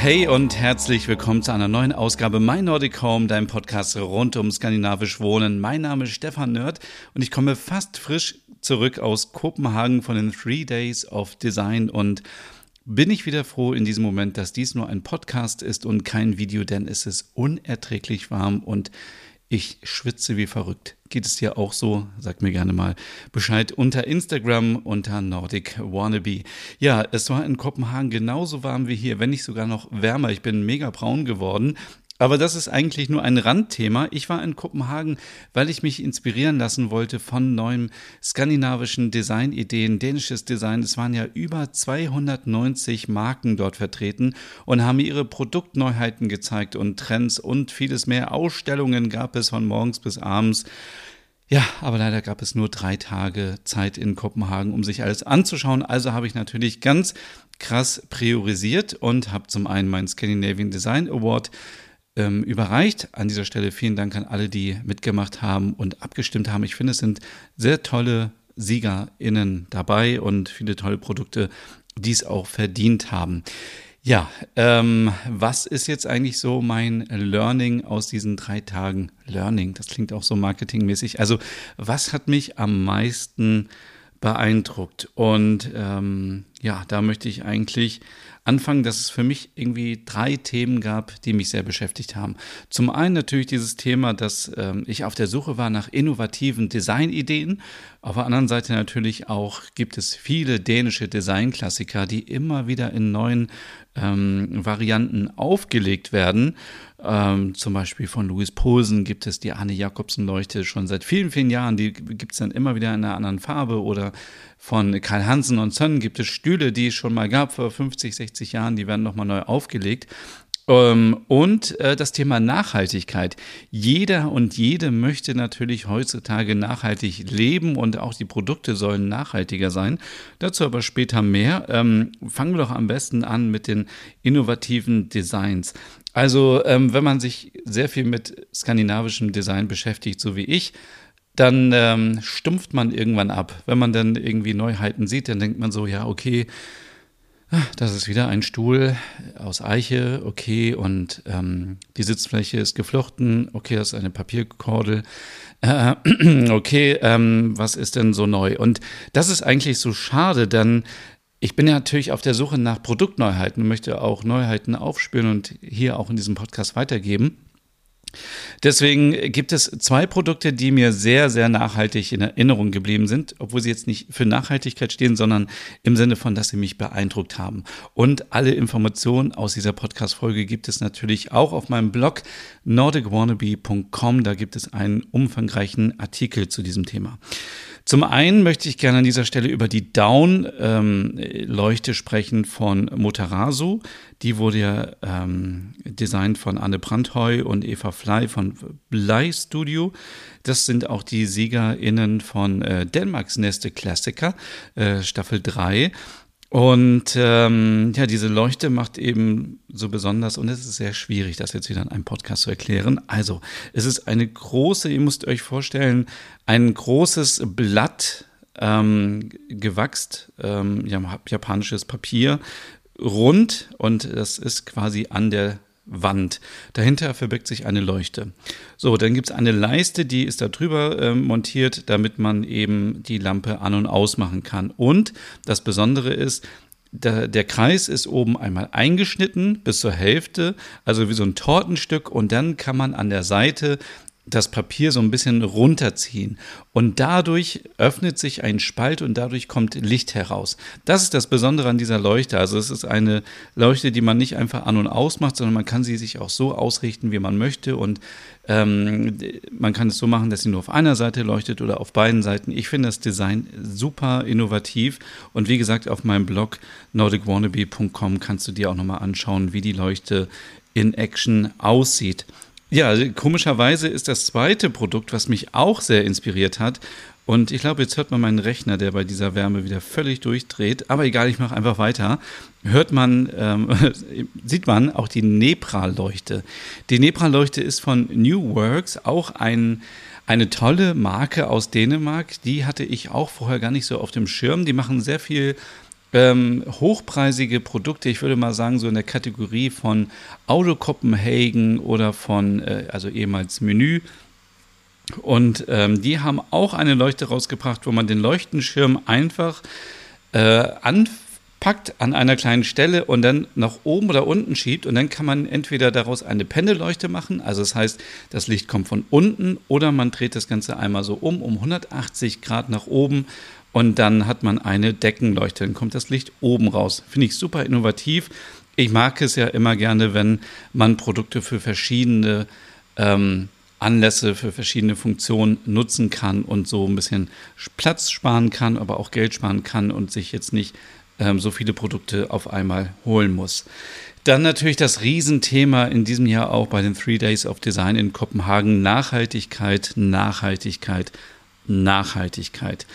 Hey und herzlich willkommen zu einer neuen Ausgabe My Nordic Home, deinem Podcast rund um skandinavisch Wohnen. Mein Name ist Stefan Nerd und ich komme fast frisch zurück aus Kopenhagen von den Three Days of Design und bin ich wieder froh in diesem Moment, dass dies nur ein Podcast ist und kein Video, denn es ist unerträglich warm und ich schwitze wie verrückt. Geht es dir auch so? Sag mir gerne mal Bescheid unter Instagram unter Nordic Wannabe. Ja, es war in Kopenhagen genauso warm wie hier, wenn nicht sogar noch wärmer. Ich bin mega braun geworden. Aber das ist eigentlich nur ein Randthema. Ich war in Kopenhagen, weil ich mich inspirieren lassen wollte von neuen skandinavischen Designideen, dänisches Design. Es waren ja über 290 Marken dort vertreten und haben ihre Produktneuheiten gezeigt und Trends und vieles mehr. Ausstellungen gab es von morgens bis abends. Ja, aber leider gab es nur drei Tage Zeit in Kopenhagen, um sich alles anzuschauen. Also habe ich natürlich ganz krass priorisiert und habe zum einen meinen Scandinavian Design Award ähm, überreicht. An dieser Stelle vielen Dank an alle, die mitgemacht haben und abgestimmt haben. Ich finde, es sind sehr tolle SiegerInnen dabei und viele tolle Produkte, die es auch verdient haben. Ja, ähm, was ist jetzt eigentlich so mein Learning aus diesen drei Tagen Learning? Das klingt auch so marketingmäßig. Also, was hat mich am meisten beeindruckt? Und ähm, ja, da möchte ich eigentlich anfangen, dass es für mich irgendwie drei Themen gab, die mich sehr beschäftigt haben. Zum einen natürlich dieses Thema, dass ähm, ich auf der Suche war nach innovativen Designideen. Auf der anderen Seite natürlich auch gibt es viele dänische Designklassiker, die immer wieder in neuen ähm, Varianten aufgelegt werden. Ähm, zum Beispiel von Louis Posen gibt es die Anne Jakobsen-Leuchte schon seit vielen, vielen Jahren. Die gibt es dann immer wieder in einer anderen Farbe. Oder von Karl Hansen und Son gibt es Stühle, die es schon mal gab vor 50, 60 Jahren. Die werden nochmal neu aufgelegt. Ähm, und äh, das Thema Nachhaltigkeit. Jeder und jede möchte natürlich heutzutage nachhaltig leben und auch die Produkte sollen nachhaltiger sein. Dazu aber später mehr. Ähm, fangen wir doch am besten an mit den innovativen Designs. Also, ähm, wenn man sich sehr viel mit skandinavischem Design beschäftigt, so wie ich, dann ähm, stumpft man irgendwann ab. Wenn man dann irgendwie Neuheiten sieht, dann denkt man so, ja, okay, Ah, das ist wieder ein Stuhl aus Eiche, okay, und ähm, die Sitzfläche ist geflochten, okay, das ist eine Papierkordel, äh, okay, ähm, was ist denn so neu? Und das ist eigentlich so schade, denn ich bin ja natürlich auf der Suche nach Produktneuheiten, möchte auch Neuheiten aufspüren und hier auch in diesem Podcast weitergeben. Deswegen gibt es zwei Produkte, die mir sehr, sehr nachhaltig in Erinnerung geblieben sind, obwohl sie jetzt nicht für Nachhaltigkeit stehen, sondern im Sinne von, dass sie mich beeindruckt haben. Und alle Informationen aus dieser Podcast-Folge gibt es natürlich auch auf meinem Blog nordicwannabe.com. Da gibt es einen umfangreichen Artikel zu diesem Thema. Zum einen möchte ich gerne an dieser Stelle über die Down-Leuchte ähm, sprechen von Motarasu. Die wurde ja ähm, designt von Anne Brandheu und Eva Fly von Blei Studio. Das sind auch die SiegerInnen von äh, Dänemarks Neste Klassiker, äh, Staffel 3. Und ähm, ja, diese Leuchte macht eben so besonders, und es ist sehr schwierig, das jetzt wieder in einem Podcast zu erklären. Also, es ist eine große, ihr müsst euch vorstellen, ein großes Blatt ähm, gewachst, ähm, japanisches Papier, rund, und das ist quasi an der Wand. Dahinter verbirgt sich eine Leuchte. So, dann gibt es eine Leiste, die ist da drüber äh, montiert, damit man eben die Lampe an- und ausmachen kann. Und das Besondere ist, der, der, Kreis ist oben einmal eingeschnitten bis zur Hälfte, also wie so ein Tortenstück. Und dann kann man an der Seite das Papier so ein bisschen runterziehen. Und dadurch öffnet sich ein Spalt und dadurch kommt Licht heraus. Das ist das Besondere an dieser Leuchte. Also es ist eine Leuchte, die man nicht einfach an und aus macht, sondern man kann sie sich auch so ausrichten, wie man möchte. Und ähm, man kann es so machen, dass sie nur auf einer Seite leuchtet oder auf beiden Seiten. Ich finde das Design super innovativ. Und wie gesagt, auf meinem Blog nordicwannabe.com kannst du dir auch nochmal anschauen, wie die Leuchte in Action aussieht. Ja, komischerweise ist das zweite Produkt, was mich auch sehr inspiriert hat. Und ich glaube, jetzt hört man meinen Rechner, der bei dieser Wärme wieder völlig durchdreht. Aber egal, ich mache einfach weiter. Hört man, ähm, sieht man auch die Nepra-Leuchte. Die Nepra-Leuchte ist von New Works, auch ein, eine tolle Marke aus Dänemark. Die hatte ich auch vorher gar nicht so auf dem Schirm. Die machen sehr viel ähm, hochpreisige Produkte, ich würde mal sagen, so in der Kategorie von Auto Copenhagen oder von, äh, also ehemals Menü. Und ähm, die haben auch eine Leuchte rausgebracht, wo man den Leuchtenschirm einfach äh, anpackt an einer kleinen Stelle und dann nach oben oder unten schiebt. Und dann kann man entweder daraus eine Pendelleuchte machen, also das heißt, das Licht kommt von unten, oder man dreht das Ganze einmal so um, um 180 Grad nach oben und dann hat man eine Deckenleuchte, dann kommt das Licht oben raus. Finde ich super innovativ. Ich mag es ja immer gerne, wenn man Produkte für verschiedene ähm, Anlässe, für verschiedene Funktionen nutzen kann und so ein bisschen Platz sparen kann, aber auch Geld sparen kann und sich jetzt nicht ähm, so viele Produkte auf einmal holen muss. Dann natürlich das Riesenthema in diesem Jahr auch bei den Three Days of Design in Kopenhagen. Nachhaltigkeit, Nachhaltigkeit, Nachhaltigkeit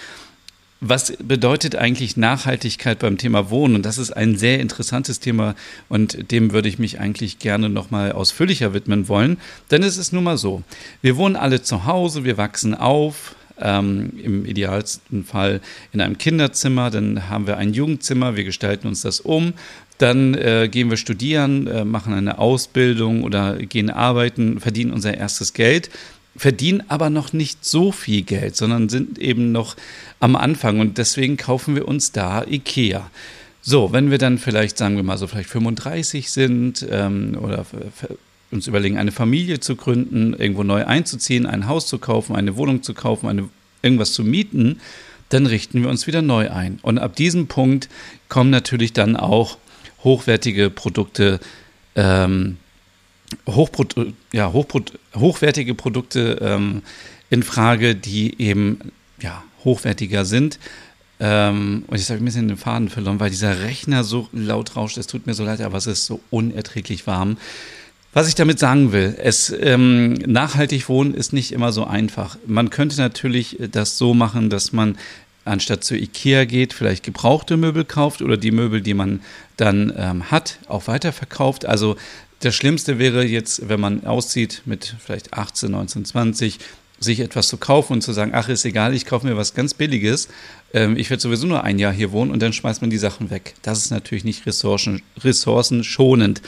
was bedeutet eigentlich Nachhaltigkeit beim Thema Wohnen? Und das ist ein sehr interessantes Thema und dem würde ich mich eigentlich gerne nochmal ausführlicher widmen wollen. Denn es ist nun mal so, wir wohnen alle zu Hause, wir wachsen auf, ähm, im idealsten Fall in einem Kinderzimmer, dann haben wir ein Jugendzimmer, wir gestalten uns das um, dann äh, gehen wir studieren, äh, machen eine Ausbildung oder gehen arbeiten, verdienen unser erstes Geld verdienen aber noch nicht so viel Geld, sondern sind eben noch am Anfang. Und deswegen kaufen wir uns da Ikea. So, wenn wir dann vielleicht, sagen wir mal so, vielleicht 35 sind ähm, oder uns überlegen, eine Familie zu gründen, irgendwo neu einzuziehen, ein Haus zu kaufen, eine Wohnung zu kaufen, eine, irgendwas zu mieten, dann richten wir uns wieder neu ein. Und ab diesem Punkt kommen natürlich dann auch hochwertige Produkte ähm, Hochpro ja, Hochpro hochwertige Produkte ähm, in Frage, die eben ja, hochwertiger sind. Ähm, und jetzt habe ich ein bisschen den Faden verloren, weil dieser Rechner so laut rauscht. Es tut mir so leid, aber es ist so unerträglich warm. Was ich damit sagen will, es ähm, nachhaltig wohnen ist nicht immer so einfach. Man könnte natürlich das so machen, dass man anstatt zu Ikea geht, vielleicht gebrauchte Möbel kauft oder die Möbel, die man dann ähm, hat, auch weiterverkauft. Also das Schlimmste wäre jetzt, wenn man auszieht mit vielleicht 18, 19, 20, sich etwas zu kaufen und zu sagen, ach, ist egal, ich kaufe mir was ganz Billiges. Ähm, ich werde sowieso nur ein Jahr hier wohnen und dann schmeißt man die Sachen weg. Das ist natürlich nicht ressourcen, ressourcenschonend.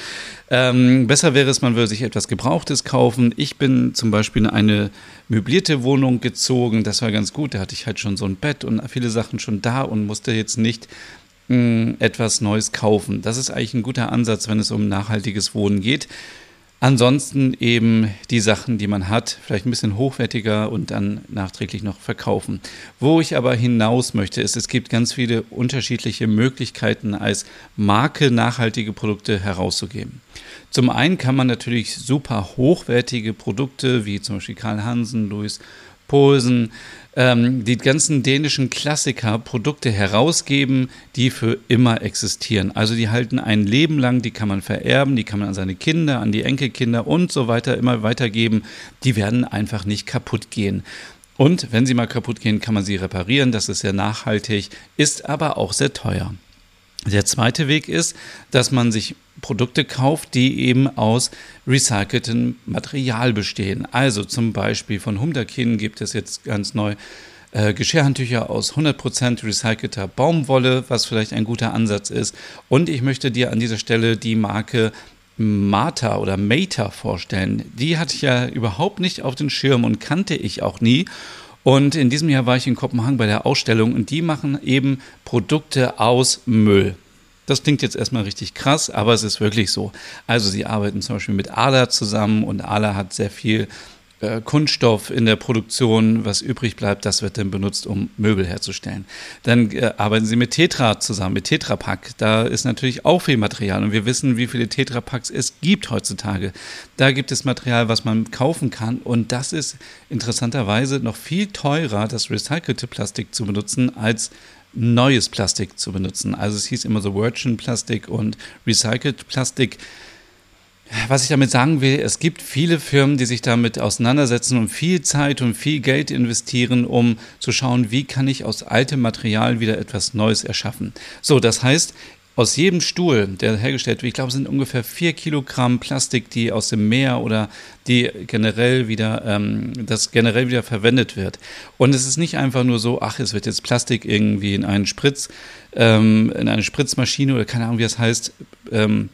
Ähm, besser wäre es, man würde sich etwas Gebrauchtes kaufen. Ich bin zum Beispiel in eine möblierte Wohnung gezogen. Das war ganz gut. Da hatte ich halt schon so ein Bett und viele Sachen schon da und musste jetzt nicht etwas Neues kaufen. Das ist eigentlich ein guter Ansatz, wenn es um nachhaltiges Wohnen geht. Ansonsten eben die Sachen, die man hat, vielleicht ein bisschen hochwertiger und dann nachträglich noch verkaufen. Wo ich aber hinaus möchte, ist, es gibt ganz viele unterschiedliche Möglichkeiten, als Marke nachhaltige Produkte herauszugeben. Zum einen kann man natürlich super hochwertige Produkte wie zum Beispiel Karl Hansen, Louis Posen, ähm, die ganzen dänischen Klassiker Produkte herausgeben, die für immer existieren. Also die halten ein Leben lang, die kann man vererben, die kann man an seine Kinder, an die Enkelkinder und so weiter immer weitergeben. Die werden einfach nicht kaputt gehen. Und wenn sie mal kaputt gehen, kann man sie reparieren. Das ist sehr nachhaltig, ist aber auch sehr teuer. Der zweite Weg ist, dass man sich Produkte kauft, die eben aus recyceltem Material bestehen. Also zum Beispiel von Humdakin gibt es jetzt ganz neu äh, Geschirrhandtücher aus 100% recycelter Baumwolle, was vielleicht ein guter Ansatz ist. Und ich möchte dir an dieser Stelle die Marke Mata oder Mata vorstellen. Die hatte ich ja überhaupt nicht auf den Schirm und kannte ich auch nie. Und in diesem Jahr war ich in Kopenhagen bei der Ausstellung und die machen eben Produkte aus Müll. Das klingt jetzt erstmal richtig krass, aber es ist wirklich so. Also sie arbeiten zum Beispiel mit ALA zusammen und ALA hat sehr viel äh, Kunststoff in der Produktion, was übrig bleibt, das wird dann benutzt, um Möbel herzustellen. Dann äh, arbeiten sie mit Tetra zusammen, mit Tetra Pak. Da ist natürlich auch viel Material und wir wissen, wie viele Tetra Packs es gibt heutzutage. Da gibt es Material, was man kaufen kann und das ist interessanterweise noch viel teurer, das recycelte Plastik zu benutzen, als neues Plastik zu benutzen. Also es hieß immer so Virgin Plastik und Recycled Plastik. Was ich damit sagen will, es gibt viele Firmen, die sich damit auseinandersetzen und viel Zeit und viel Geld investieren, um zu schauen, wie kann ich aus altem Material wieder etwas Neues erschaffen. So, das heißt, aus jedem Stuhl, der hergestellt wird, ich glaube, sind ungefähr vier Kilogramm Plastik, die aus dem Meer oder die generell wieder, ähm, das generell wieder verwendet wird. Und es ist nicht einfach nur so, ach, es wird jetzt Plastik irgendwie in einen Spritz, ähm, in eine Spritzmaschine oder keine Ahnung, wie das heißt, ähm,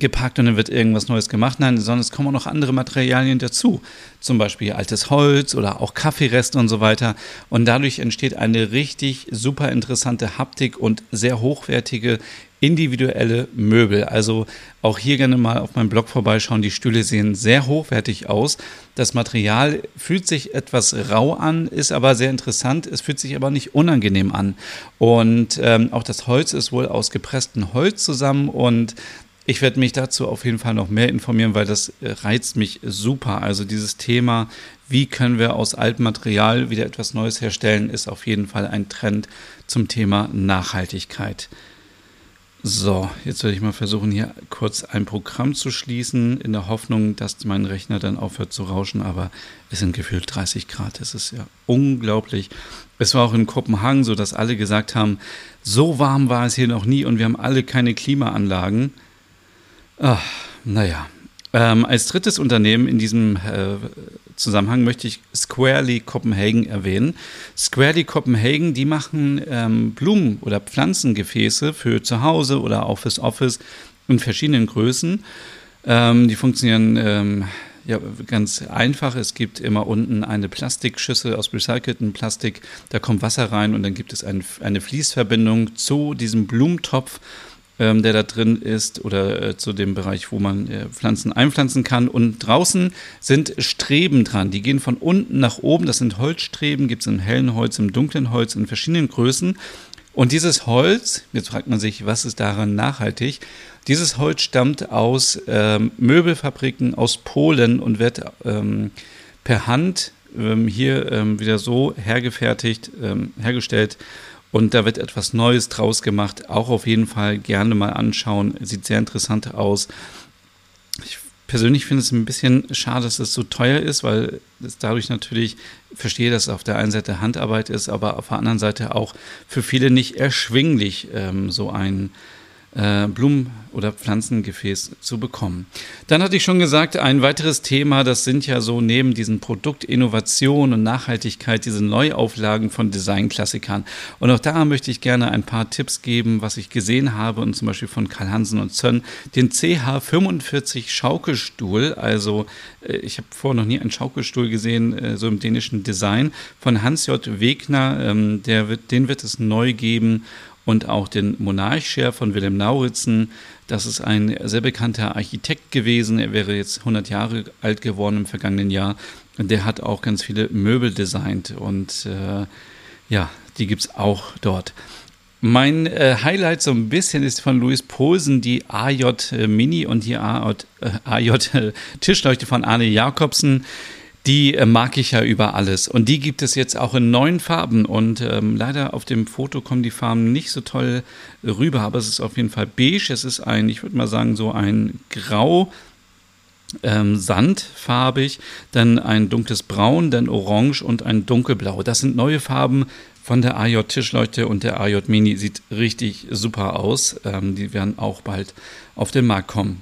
gepackt und dann wird irgendwas Neues gemacht. Nein, sondern es kommen auch noch andere Materialien dazu. Zum Beispiel altes Holz oder auch Kaffeereste und so weiter. Und dadurch entsteht eine richtig super interessante Haptik und sehr hochwertige individuelle Möbel. Also auch hier gerne mal auf meinem Blog vorbeischauen. Die Stühle sehen sehr hochwertig aus. Das Material fühlt sich etwas rau an, ist aber sehr interessant. Es fühlt sich aber nicht unangenehm an. Und ähm, auch das Holz ist wohl aus gepresstem Holz zusammen und ich werde mich dazu auf jeden Fall noch mehr informieren, weil das äh, reizt mich super. Also dieses Thema, wie können wir aus altem Material wieder etwas Neues herstellen, ist auf jeden Fall ein Trend zum Thema Nachhaltigkeit. So, jetzt werde ich mal versuchen, hier kurz ein Programm zu schließen, in der Hoffnung, dass mein Rechner dann aufhört zu rauschen, aber es sind gefühlt 30 Grad. Das ist ja unglaublich. Es war auch in Kopenhagen so, dass alle gesagt haben, so warm war es hier noch nie und wir haben alle keine Klimaanlagen. Ach, naja. Ähm, als drittes Unternehmen in diesem äh, Zusammenhang möchte ich Squarely Copenhagen erwähnen. Squarely Copenhagen, die machen ähm, Blumen- oder Pflanzengefäße für zu Hause oder auch fürs Office in verschiedenen Größen. Ähm, die funktionieren ähm, ja, ganz einfach. Es gibt immer unten eine Plastikschüssel aus recyceltem Plastik. Da kommt Wasser rein und dann gibt es ein, eine Fließverbindung zu diesem Blumentopf ähm, der da drin ist oder äh, zu dem Bereich, wo man äh, Pflanzen einpflanzen kann. Und draußen sind Streben dran. Die gehen von unten nach oben. Das sind Holzstreben, gibt es im hellen Holz, im dunklen Holz, in verschiedenen Größen. Und dieses Holz, jetzt fragt man sich, was ist daran nachhaltig? Dieses Holz stammt aus ähm, Möbelfabriken aus Polen und wird ähm, per Hand ähm, hier ähm, wieder so hergefertigt, ähm, hergestellt und da wird etwas Neues draus gemacht. Auch auf jeden Fall gerne mal anschauen. Sieht sehr interessant aus. Ich persönlich finde es ein bisschen schade, dass es so teuer ist, weil es dadurch natürlich verstehe, dass es auf der einen Seite Handarbeit ist, aber auf der anderen Seite auch für viele nicht erschwinglich, ähm, so ein äh, Blumen- oder Pflanzengefäß zu bekommen. Dann hatte ich schon gesagt, ein weiteres Thema, das sind ja so neben diesen Produktinnovation und Nachhaltigkeit diese Neuauflagen von Designklassikern. Und auch da möchte ich gerne ein paar Tipps geben, was ich gesehen habe und zum Beispiel von Karl Hansen und Zönn, den CH45 Schaukelstuhl. Also äh, ich habe vorher noch nie einen Schaukelstuhl gesehen, äh, so im dänischen Design von Hans J. Wegner. Ähm, der wird, den wird es neu geben und auch den Monarchscher von Wilhelm Nauritzen. Das ist ein sehr bekannter Architekt gewesen. Er wäre jetzt 100 Jahre alt geworden im vergangenen Jahr. Und der hat auch ganz viele Möbel designt und äh, ja, die gibt es auch dort. Mein äh, Highlight so ein bisschen ist von Louis Posen die AJ Mini und die AJ, äh, AJ äh, Tischleuchte von Arne Jakobsen die äh, mag ich ja über alles. Und die gibt es jetzt auch in neuen Farben. Und ähm, leider auf dem Foto kommen die Farben nicht so toll rüber, aber es ist auf jeden Fall beige. Es ist ein, ich würde mal sagen, so ein Grau. Ähm, sandfarbig, dann ein dunkles Braun, dann Orange und ein dunkelblau. Das sind neue Farben von der AJ Tischleuchte und der AJ Mini. Sieht richtig super aus. Ähm, die werden auch bald auf den Markt kommen.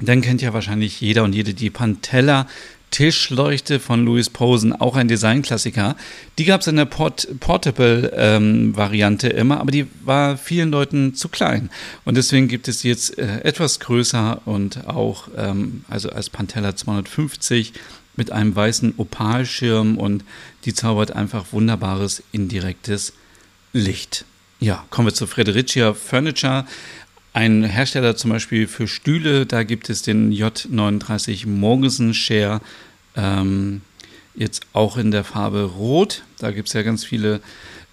Dann kennt ja wahrscheinlich jeder und jede die Pantella Tischleuchte von Louis Posen, auch ein Designklassiker. Die gab es in der Port Portable-Variante ähm, immer, aber die war vielen Leuten zu klein. Und deswegen gibt es jetzt äh, etwas größer und auch, ähm, also als Pantella 250 mit einem weißen Opalschirm und die zaubert einfach wunderbares indirektes Licht. Ja, kommen wir zu Fredericia Furniture. Ein Hersteller zum Beispiel für Stühle, da gibt es den J39 Morgensen Share Ähm, jetzt auch in der Farbe Rot. Da gibt es ja ganz viele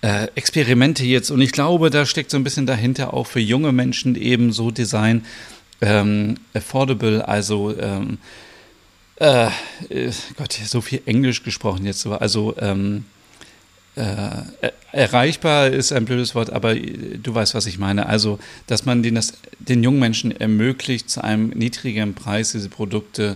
äh, Experimente jetzt. Und ich glaube, da steckt so ein bisschen dahinter auch für junge Menschen eben so Design ähm, affordable, also ähm, äh, Gott, so viel Englisch gesprochen jetzt. Also ähm, äh, erreichbar ist ein blödes Wort, aber du weißt, was ich meine. Also, dass man den, das, den jungen Menschen ermöglicht, zu einem niedrigeren Preis diese Produkte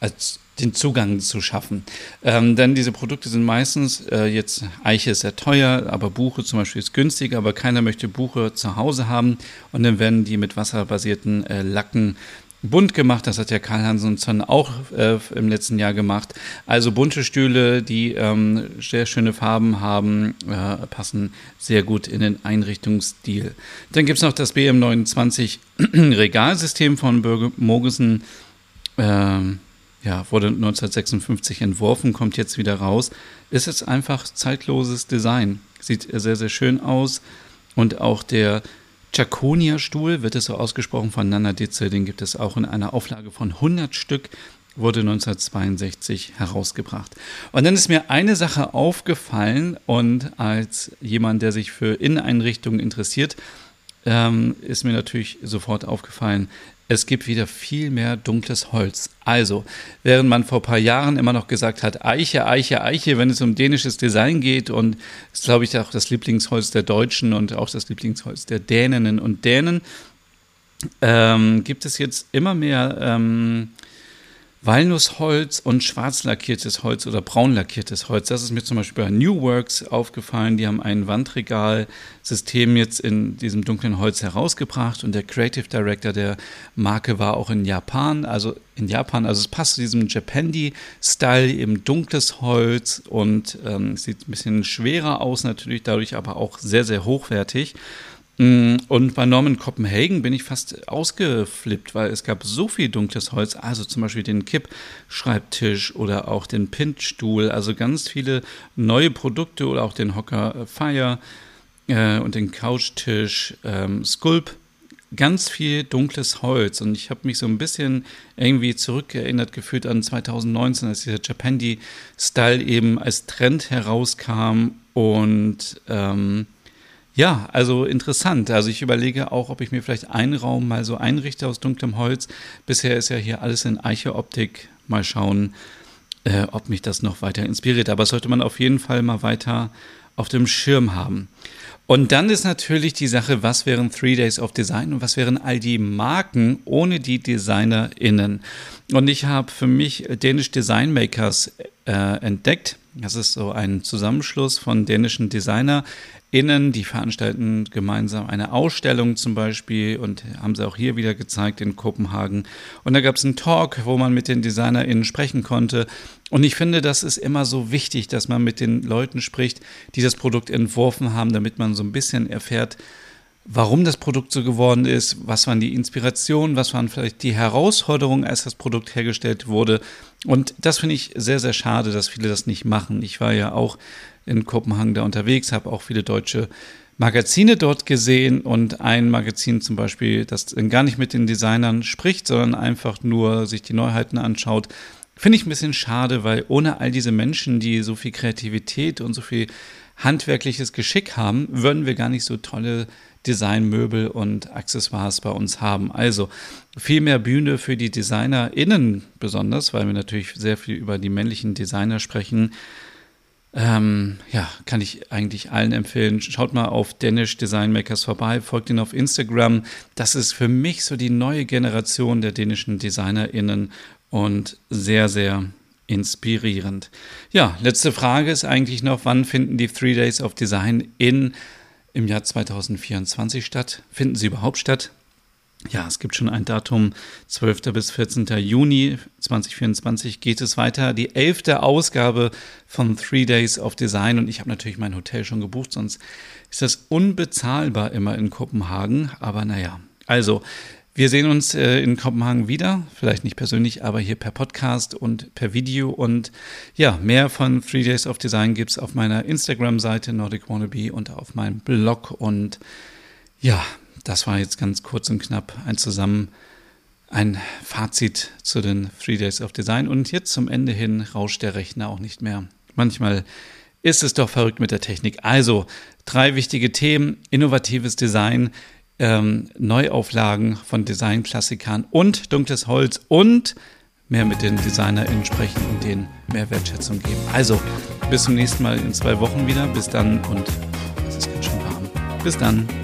als den Zugang zu schaffen. Ähm, denn diese Produkte sind meistens, äh, jetzt Eiche ist sehr teuer, aber Buche zum Beispiel ist günstiger, aber keiner möchte Buche zu Hause haben und dann werden die mit wasserbasierten äh, Lacken bunt gemacht. Das hat ja Karl Hansen Zorn auch äh, im letzten Jahr gemacht. Also bunte Stühle, die ähm, sehr schöne Farben haben, äh, passen sehr gut in den Einrichtungsstil. Dann gibt es noch das BM29 Regalsystem von Bürger Mogensen. Ähm, ja, wurde 1956 entworfen, kommt jetzt wieder raus. Ist jetzt einfach zeitloses Design. Sieht sehr, sehr schön aus. Und auch der Chaconia-Stuhl, wird es so ausgesprochen von Nana Ditze, den gibt es auch in einer Auflage von 100 Stück, wurde 1962 herausgebracht. Und dann ist mir eine Sache aufgefallen und als jemand, der sich für Inneneinrichtungen interessiert, ähm, ist mir natürlich sofort aufgefallen, es gibt wieder viel mehr dunkles Holz. Also, während man vor ein paar Jahren immer noch gesagt hat, Eiche, Eiche, Eiche, wenn es um dänisches Design geht und ist, glaube ich, auch das Lieblingsholz der Deutschen und auch das Lieblingsholz der Däninnen und Dänen, ähm, gibt es jetzt immer mehr ähm, Walnussholz und schwarz lackiertes Holz oder braun lackiertes Holz. Das ist mir zum Beispiel bei New Works aufgefallen. Die haben ein Wandregalsystem jetzt in diesem dunklen Holz herausgebracht und der Creative Director der Marke war auch in Japan. Also in Japan, also es passt zu diesem Japandi-Style, eben dunkles Holz und ähm, sieht ein bisschen schwerer aus natürlich, dadurch aber auch sehr, sehr hochwertig. Mm, und bei Norman Copenhagen bin ich fast ausgeflippt, weil es gab so viel dunkles Holz, also zum Beispiel den Kippschreibtisch oder auch den Pintstuhl, also ganz viele neue Produkte oder auch den Hocker Fire äh, und den Couchtisch, ähm, Sculp, ganz viel dunkles Holz. Und ich habe mich so ein bisschen irgendwie zurückerinnert gefühlt an 2019, als dieser Japandi-Style eben als Trend herauskam. Und ähm, ja, also interessant. Also ich überlege auch, ob ich mir vielleicht einen Raum mal so einrichte aus dunklem Holz. Bisher ist ja hier alles in Eiche-Optik. Mal schauen, äh, ob mich das noch weiter inspiriert. Aber sollte man auf jeden Fall mal weiter auf dem Schirm haben. Und dann ist natürlich die Sache, was wären Three Days of Design und was wären all die Marken ohne die DesignerInnen? Und ich habe für mich Danish Design Makers äh, entdeckt. Das ist so ein Zusammenschluss von dänischen Designer Innen, die veranstalten gemeinsam eine Ausstellung zum Beispiel und haben sie auch hier wieder gezeigt in Kopenhagen. Und da gab es einen Talk, wo man mit den DesignerInnen sprechen konnte. Und ich finde, das ist immer so wichtig, dass man mit den Leuten spricht, die das Produkt entworfen haben, damit man so ein bisschen erfährt, warum das Produkt so geworden ist, was waren die Inspirationen, was waren vielleicht die Herausforderungen, als das Produkt hergestellt wurde. Und das finde ich sehr, sehr schade, dass viele das nicht machen. Ich war ja auch in Kopenhagen da unterwegs, habe auch viele deutsche Magazine dort gesehen und ein Magazin zum Beispiel, das gar nicht mit den Designern spricht, sondern einfach nur sich die Neuheiten anschaut. Finde ich ein bisschen schade, weil ohne all diese Menschen, die so viel Kreativität und so viel handwerkliches Geschick haben, würden wir gar nicht so tolle Designmöbel und Accessoires bei uns haben. Also viel mehr Bühne für die DesignerInnen besonders, weil wir natürlich sehr viel über die männlichen Designer sprechen. Ähm, ja, kann ich eigentlich allen empfehlen. Schaut mal auf Danish Design Makers vorbei, folgt ihnen auf Instagram. Das ist für mich so die neue Generation der dänischen DesignerInnen und sehr, sehr inspirierend. Ja, letzte Frage ist eigentlich noch, wann finden die Three Days of Design in im Jahr 2024 statt? Finden sie überhaupt statt? Ja, es gibt schon ein Datum, 12. bis 14. Juni 2024 geht es weiter. Die elfte Ausgabe von Three Days of Design und ich habe natürlich mein Hotel schon gebucht, sonst ist das unbezahlbar immer in Kopenhagen. Aber naja, also wir sehen uns äh, in Kopenhagen wieder, vielleicht nicht persönlich, aber hier per Podcast und per Video. Und ja, mehr von Three Days of Design gibt es auf meiner Instagram-Seite Nordic Wannabe und auf meinem Blog. Und ja, das war jetzt ganz kurz und knapp ein Zusammen, ein Fazit zu den Three Days of Design. Und jetzt zum Ende hin rauscht der Rechner auch nicht mehr. Manchmal ist es doch verrückt mit der Technik. Also drei wichtige Themen: innovatives Design, ähm, Neuauflagen von Designklassikern und dunkles Holz und mehr mit den DesignerInnen sprechen und denen mehr Wertschätzung geben. Also, bis zum nächsten Mal in zwei Wochen wieder. Bis dann und es ist ganz schön warm. Bis dann.